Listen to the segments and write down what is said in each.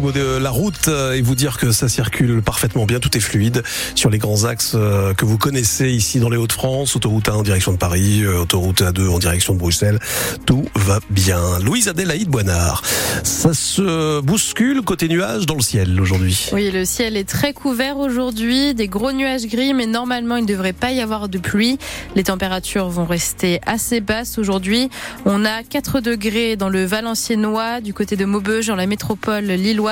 de la route et vous dire que ça circule parfaitement bien, tout est fluide sur les grands axes que vous connaissez ici dans les Hauts-de-France, autoroute 1 en direction de Paris, autoroute A2 en direction de Bruxelles, tout va bien. Louise Adélaïde Boinard, ça se bouscule côté nuages dans le ciel aujourd'hui. Oui, le ciel est très couvert aujourd'hui, des gros nuages gris, mais normalement il ne devrait pas y avoir de pluie. Les températures vont rester assez basses aujourd'hui. On a 4 degrés dans le Valenciennois, du côté de Maubeuge, dans la métropole lilloise.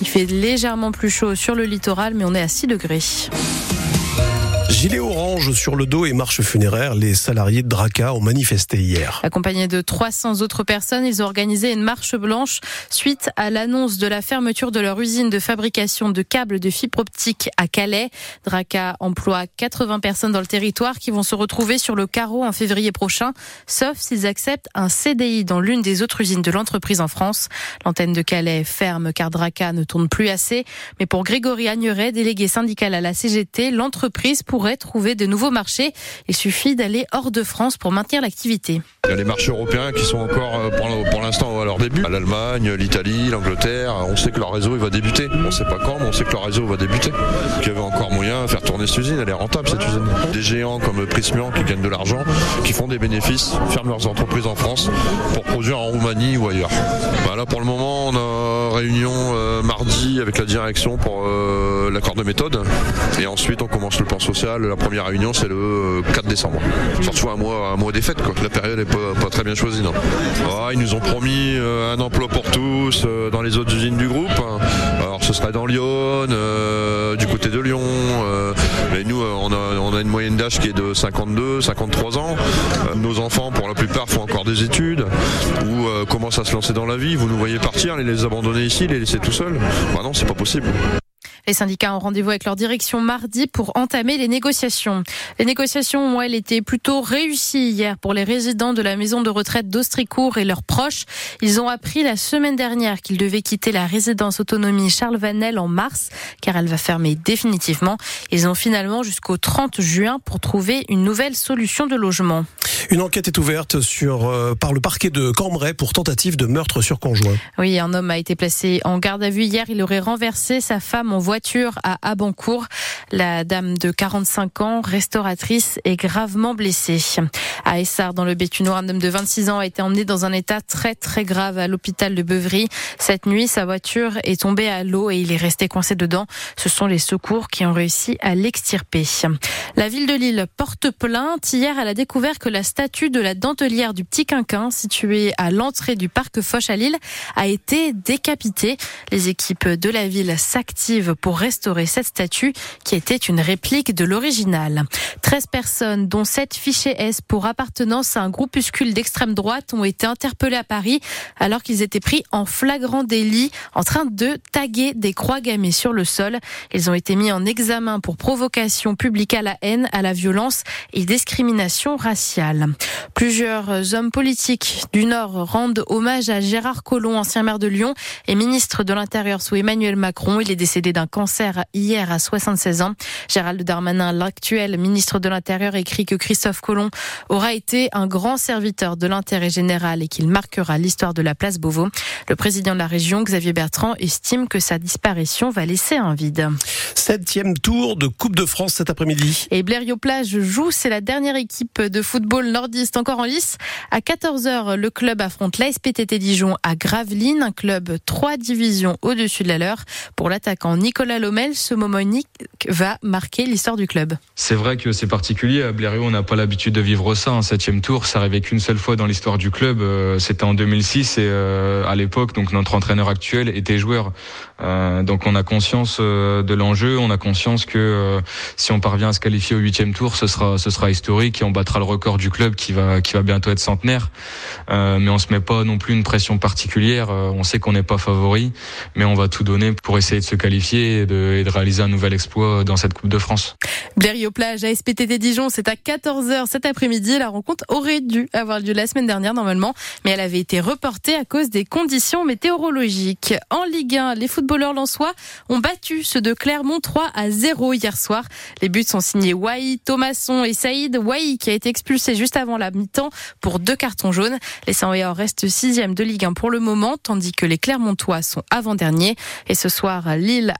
Il fait légèrement plus chaud sur le littoral, mais on est à 6 degrés. Gilet orange sur le dos et marche funéraire, les salariés de Draca ont manifesté hier. Accompagnés de 300 autres personnes, ils ont organisé une marche blanche suite à l'annonce de la fermeture de leur usine de fabrication de câbles de fibre optique à Calais. Draca emploie 80 personnes dans le territoire qui vont se retrouver sur le carreau en février prochain, sauf s'ils acceptent un CDI dans l'une des autres usines de l'entreprise en France. L'antenne de Calais ferme car Draca ne tourne plus assez. Mais pour Grégory Agneret, délégué syndical à la CGT, l'entreprise pourrait trouver de nouveaux marchés. Il suffit d'aller hors de France pour maintenir l'activité. Il y a les marchés européens qui sont encore euh, pour l'instant à leur début. L'Allemagne, l'Italie, l'Angleterre, on sait que leur réseau il va débuter. On ne sait pas quand, mais on sait que leur réseau va débuter. Qu'il y avait encore moyen de faire tourner cette usine, elle est rentable cette usine. Des géants comme Prismian qui gagnent de l'argent, qui font des bénéfices, ferment leurs entreprises en France pour produire en Roumanie ou ailleurs. Bah là pour le moment on a réunion euh, mardi avec la direction pour euh, l'accord de méthode et ensuite on commence le plan social la première réunion, c'est le 4 euh, décembre. Surtout un mois, un mois des fêtes. Quoi. La période n'est pas, très bien choisie. Non. Ah, ils nous ont promis euh, un emploi pour tous euh, dans les autres usines du groupe. Alors ce serait dans Lyon, du côté de Lyon. mais nous, on a, une moyenne d'âge qui est de 52, 53 ans. nos enfants, pour la plupart, font encore des études ou commencent à se lancer dans la vie. Vous nous voyez partir, les, les abandonner ici, les laisser tout seuls. Bah non, c'est pas possible. Les syndicats ont rendez-vous avec leur direction mardi pour entamer les négociations. Les négociations ont, elles, été plutôt réussies hier pour les résidents de la maison de retraite d'Austricourt et leurs proches. Ils ont appris la semaine dernière qu'ils devaient quitter la résidence autonomie Charles Vanel en mars, car elle va fermer définitivement. Ils ont finalement jusqu'au 30 juin pour trouver une nouvelle solution de logement. Une enquête est ouverte sur, euh, par le parquet de Cambrai pour tentative de meurtre sur conjoint. Oui, un homme a été placé en garde à vue hier. Il aurait renversé sa femme en voiture à Abancourt. La dame de 45 ans, restauratrice, est gravement blessée. À Essart, dans le Béthunois, un homme de 26 ans a été emmené dans un état très très grave à l'hôpital de Beuvry. Cette nuit, sa voiture est tombée à l'eau et il est resté coincé dedans. Ce sont les secours qui ont réussi à l'extirper. La ville de Lille porte plainte. Hier, elle a découvert que la statue de la dentelière du Petit Quinquin, située à l'entrée du parc Foch à Lille, a été décapitée. Les équipes de la ville s'activent pour restaurer cette statue qui était une réplique de l'original. 13 personnes, dont 7 fichés S pour appartenance à un groupuscule d'extrême droite, ont été interpellées à Paris alors qu'ils étaient pris en flagrant délit en train de taguer des croix gammées sur le sol. Ils ont été mis en examen pour provocation publique à la haine, à la violence et discrimination raciale. Plusieurs hommes politiques du Nord rendent hommage à Gérard Collomb, ancien maire de Lyon et ministre de l'Intérieur sous Emmanuel Macron. Il est décédé d'un cancer hier à 76 ans. Gérald Darmanin, l'actuel ministre de l'Intérieur, écrit que Christophe Colomb aura été un grand serviteur de l'intérêt général et qu'il marquera l'histoire de la place Beauvau. Le président de la région, Xavier Bertrand, estime que sa disparition va laisser un vide. Septième tour de Coupe de France cet après-midi. Et Blériot-Plage joue, c'est la dernière équipe de football nordiste encore en lice. À 14h, le club affronte l'ASPTT Dijon à Gravelines, un club trois divisions au-dessus de la leur. Pour l'attaquant Nicolas Lomel, ce moment unique va marquer l'histoire du club. C'est vrai que c'est particulier. À Blériot, on n'a pas l'habitude de vivre ça. Un septième tour, ça arrivait qu'une seule fois dans l'histoire du club. Euh, c'était en 2006 et euh, à l'époque, donc notre entraîneur actuel était joueur. Euh, donc on a conscience de l'enjeu. On a conscience que si on parvient à se qualifier au huitième tour, ce sera, historique et on battra le record du club qui va bientôt être centenaire. Mais on se met pas non plus une pression particulière. On sait qu'on n'est pas favori, mais on va tout donner pour essayer de se qualifier et de, et de, réaliser un nouvel exploit dans cette Coupe de France. Blériot-Plage, ASPTT Dijon, c'est à 14h cet après-midi. La rencontre aurait dû avoir lieu la semaine dernière normalement, mais elle avait été reportée à cause des conditions météorologiques. En Ligue 1, les footballeurs lensois ont battu ceux de Clermont 3 à 0 hier soir. Les buts sont signés Wai, Thomasson et Saïd. Wai qui a été expulsé juste avant la mi-temps pour deux cartons jaunes. Les Saint-Oyer restent sixième de Ligue 1 pour le moment, tandis que les Clermontois sont avant-derniers. Et ce soir, Lille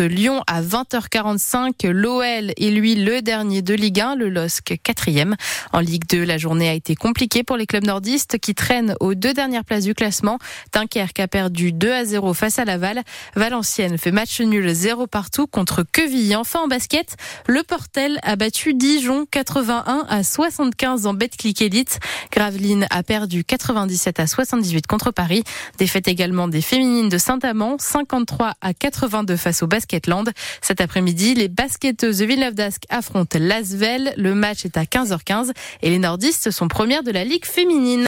Lyon à 20h45. L'OL est lui le dernier de Ligue 1, le LOSC quatrième. En Ligue 2, la journée a été compliquée pour les clubs nordistes qui traînent aux deux dernières places du classement. Dunkerque a perdu 2 à 0 face à Laval. Valenciennes fait match nul 0 partout contre Quevilly. Enfin en basket, le Portel a battu Dijon 81 à 75 en Betclic Elite. Gravelines a perdu 97 à 78 contre Paris. Défaite également des féminines de Saint-Amand 53 à 82 face au Basketland. Cet après-midi, les basketteuses de Villeneuve d'Ascq affrontent Lasvel. Le match est à 15h15 et les nordistes sont premières de la Ligue féminine.